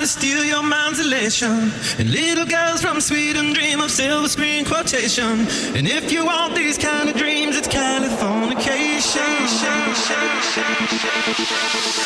to steal your mind's elation. And little girls from Sweden dream of silver screen quotation. And if you want these kind of dreams, it's Californication.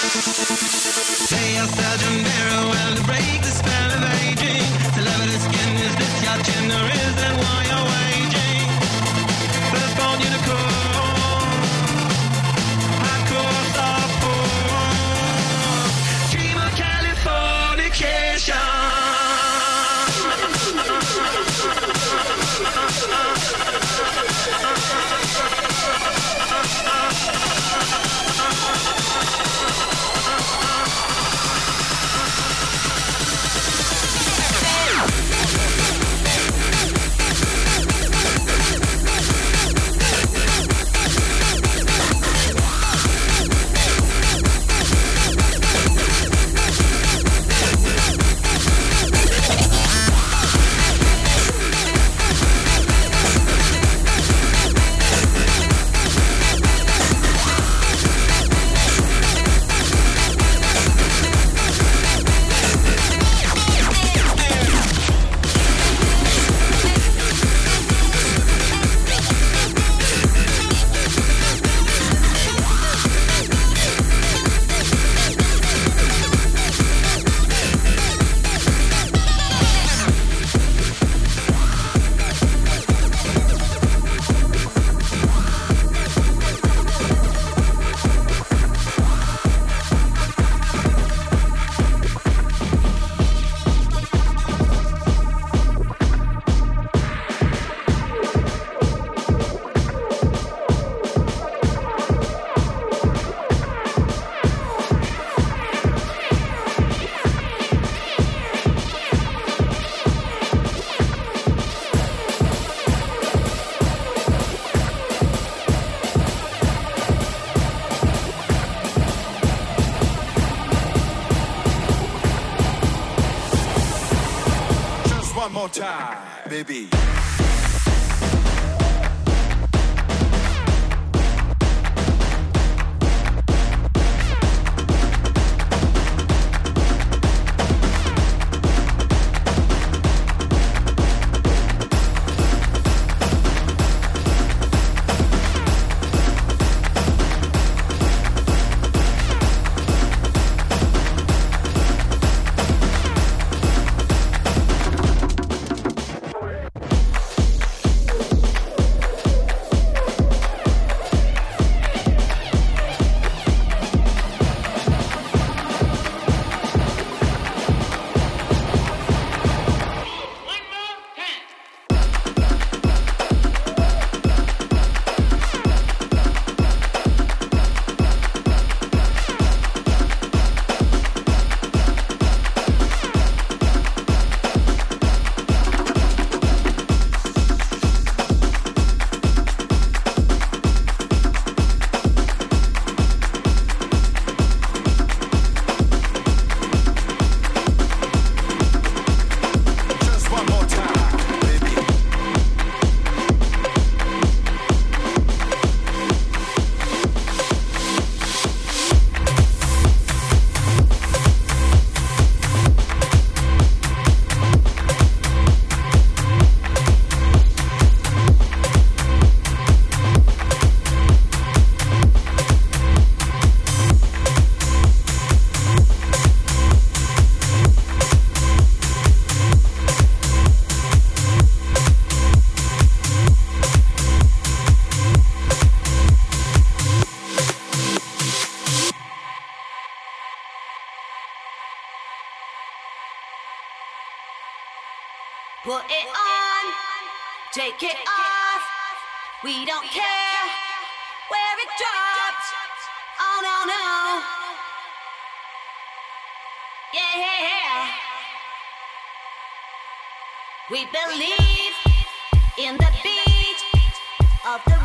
Time, baby. Take it off. We don't care where it drops. Oh no no. Yeah. We believe in the beat of the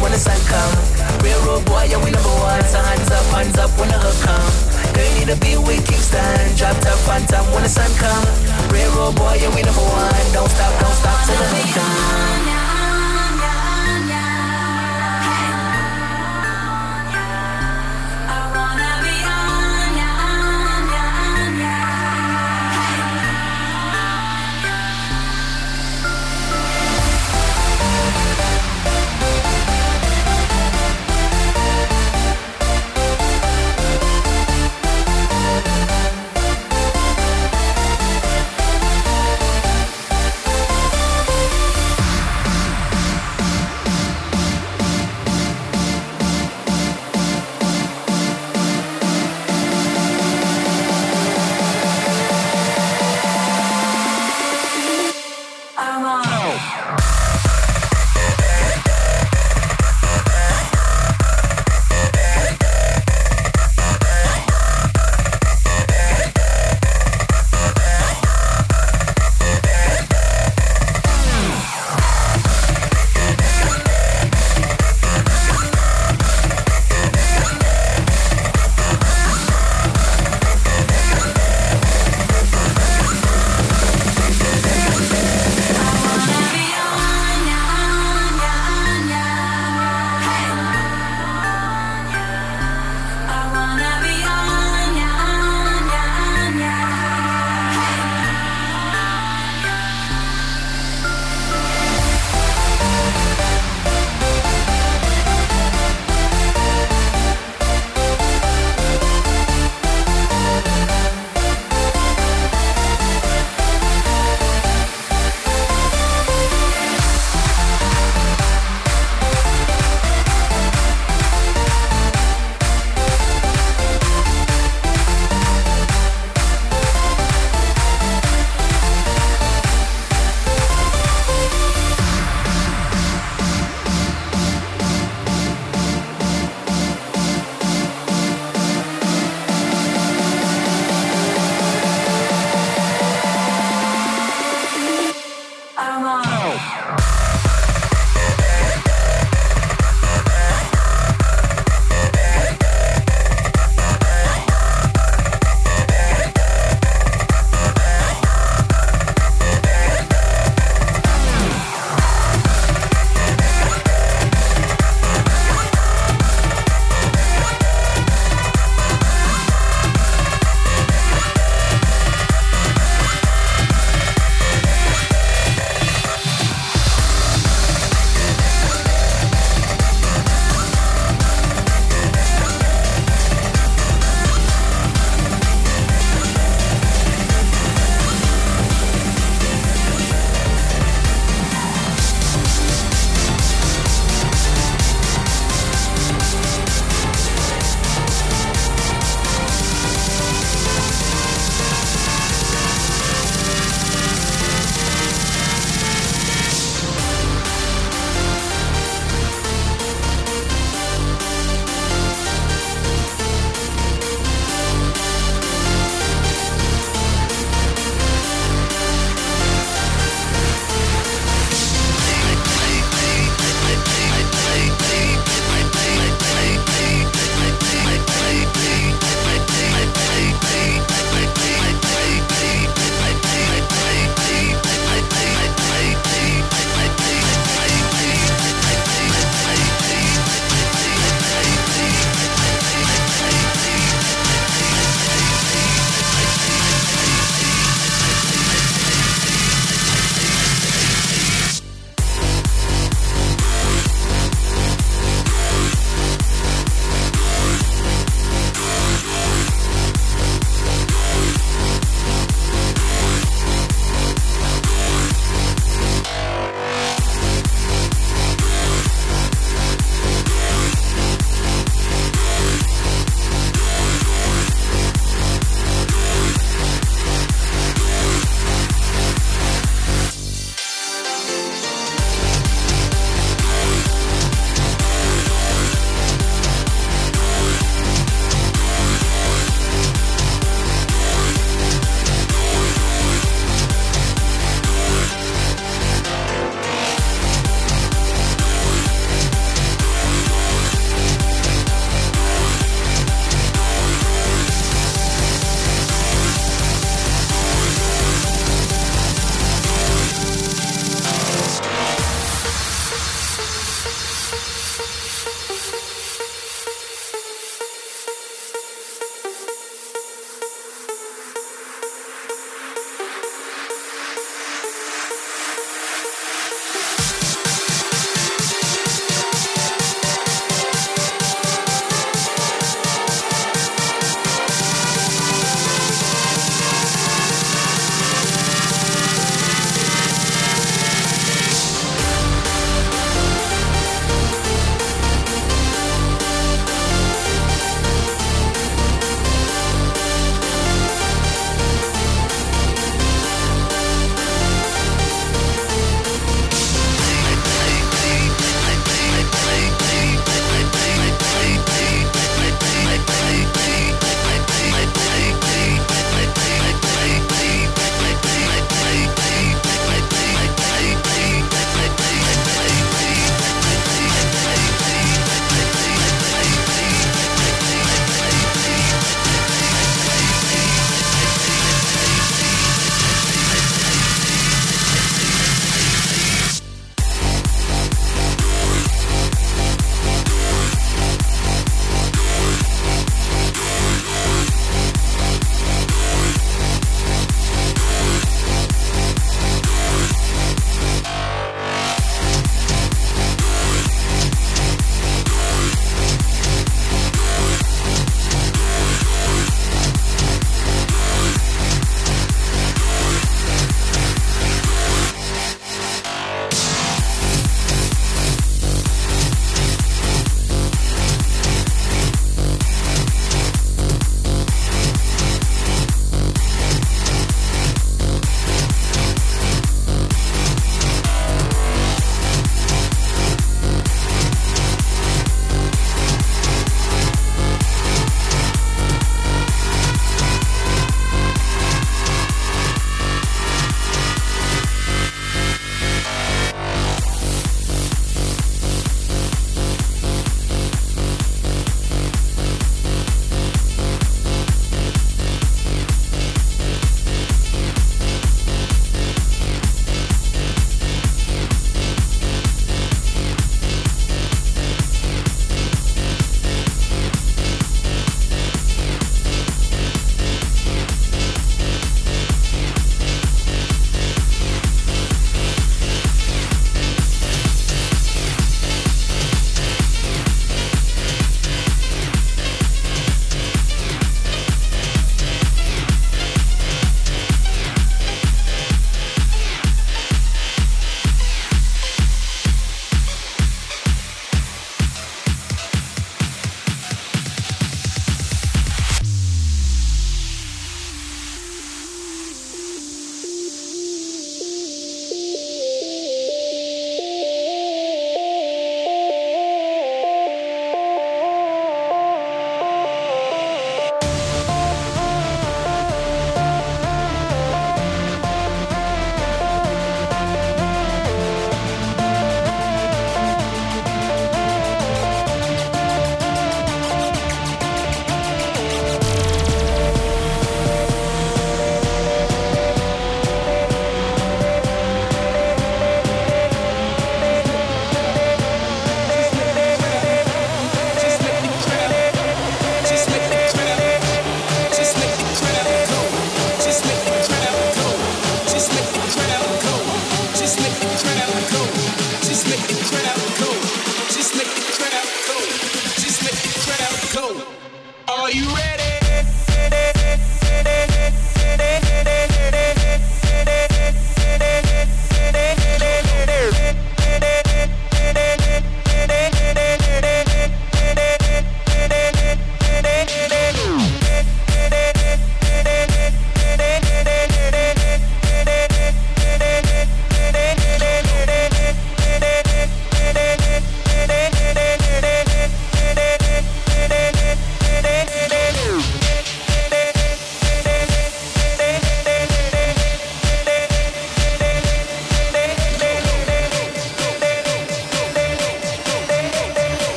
when the sun come. Real road boy, yeah, we number one. So hands up, hands up when the hook come. Girl, you need to be with Kingston. Drop top, phantom when the sun come. Real road boy, yeah, we number one. Don't stop, don't stop till the hook come.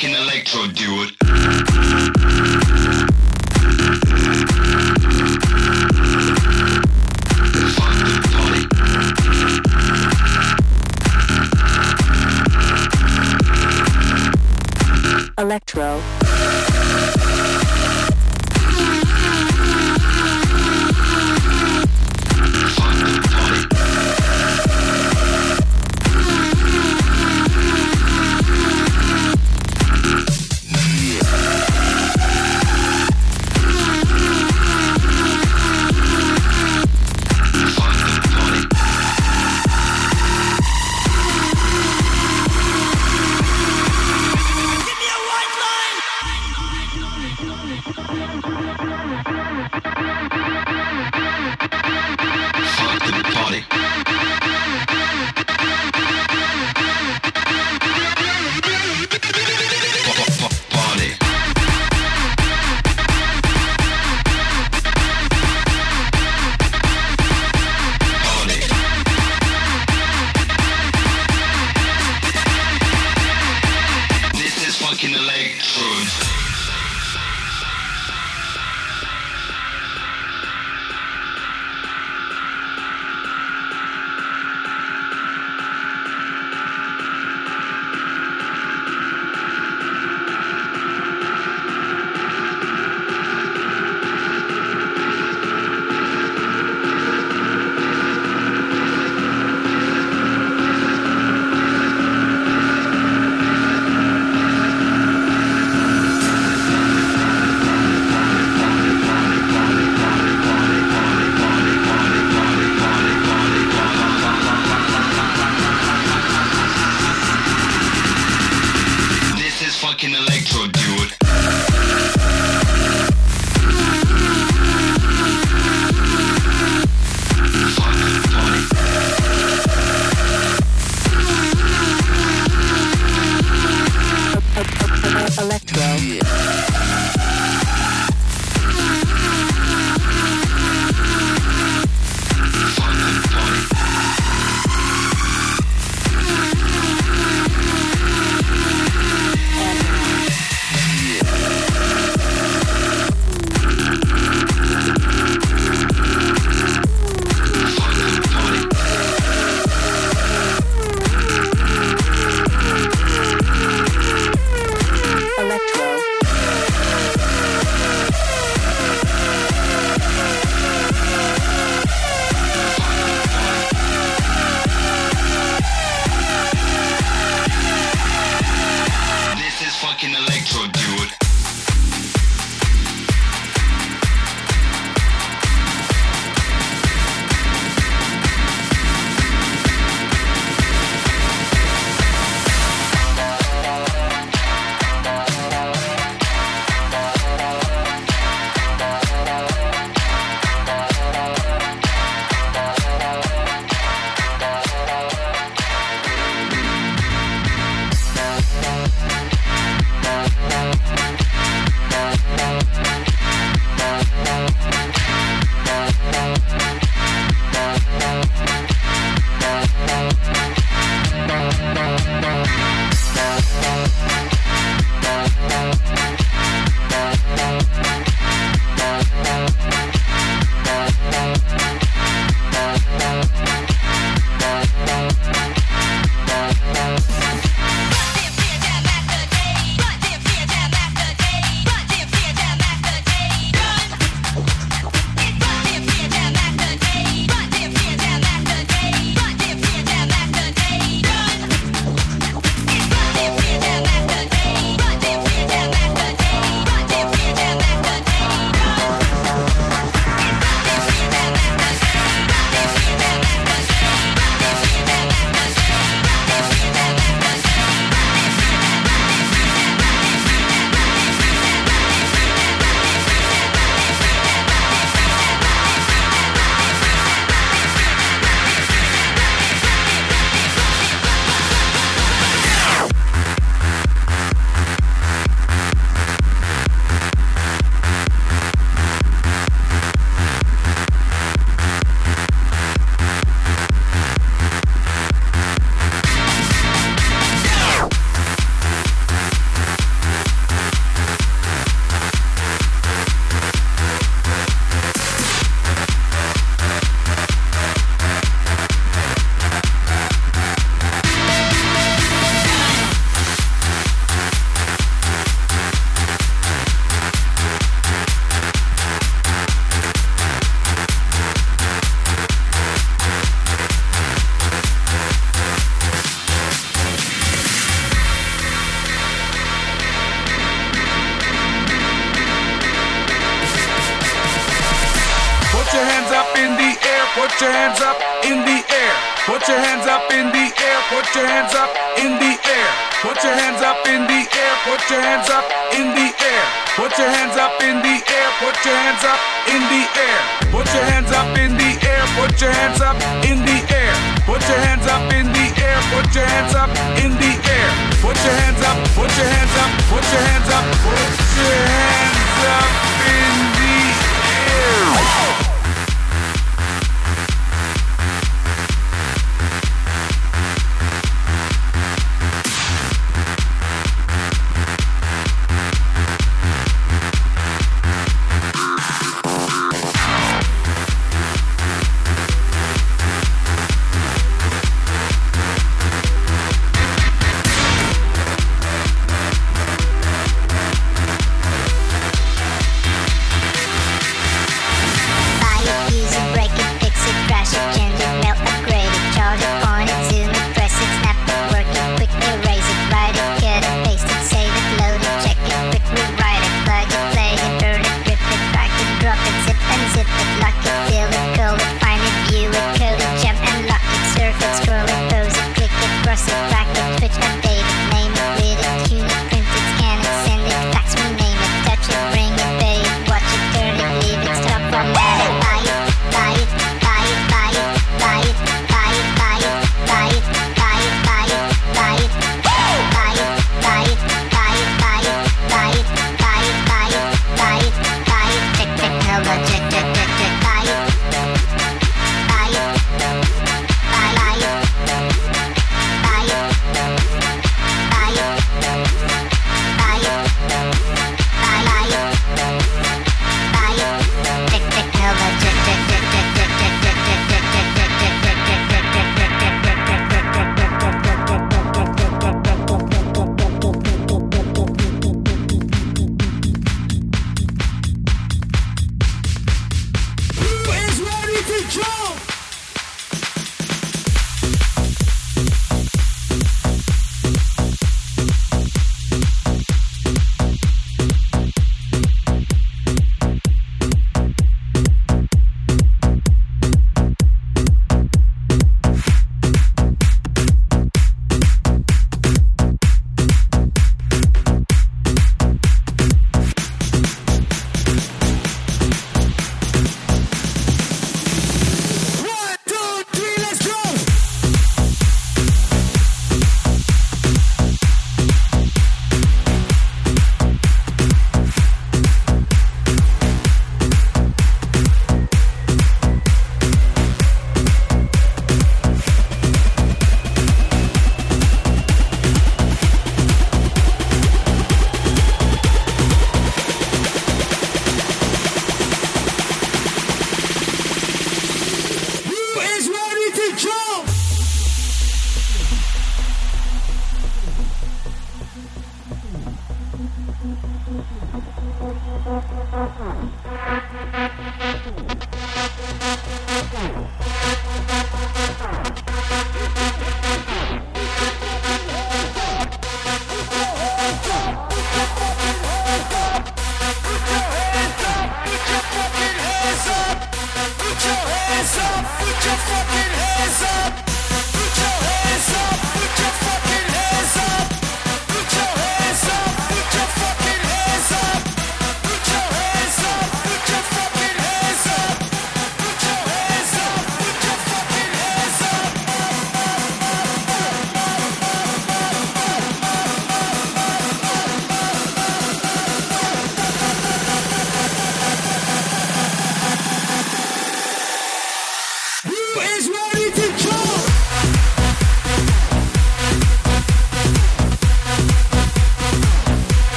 fucking electro dude. Electro. your hands up in the air, put your hands up in the air. Put your hands up in the air, put your hands up in the air. Put your hands up in the air, put your hands up in the air. Put your hands up in the air, put your hands up in the air. Put your hands up in the air, put your hands up in the air. Put your hands up in the air, put your hands up in the air. Put your hands up, put your hands up, put your hands up, put your hands up in the air.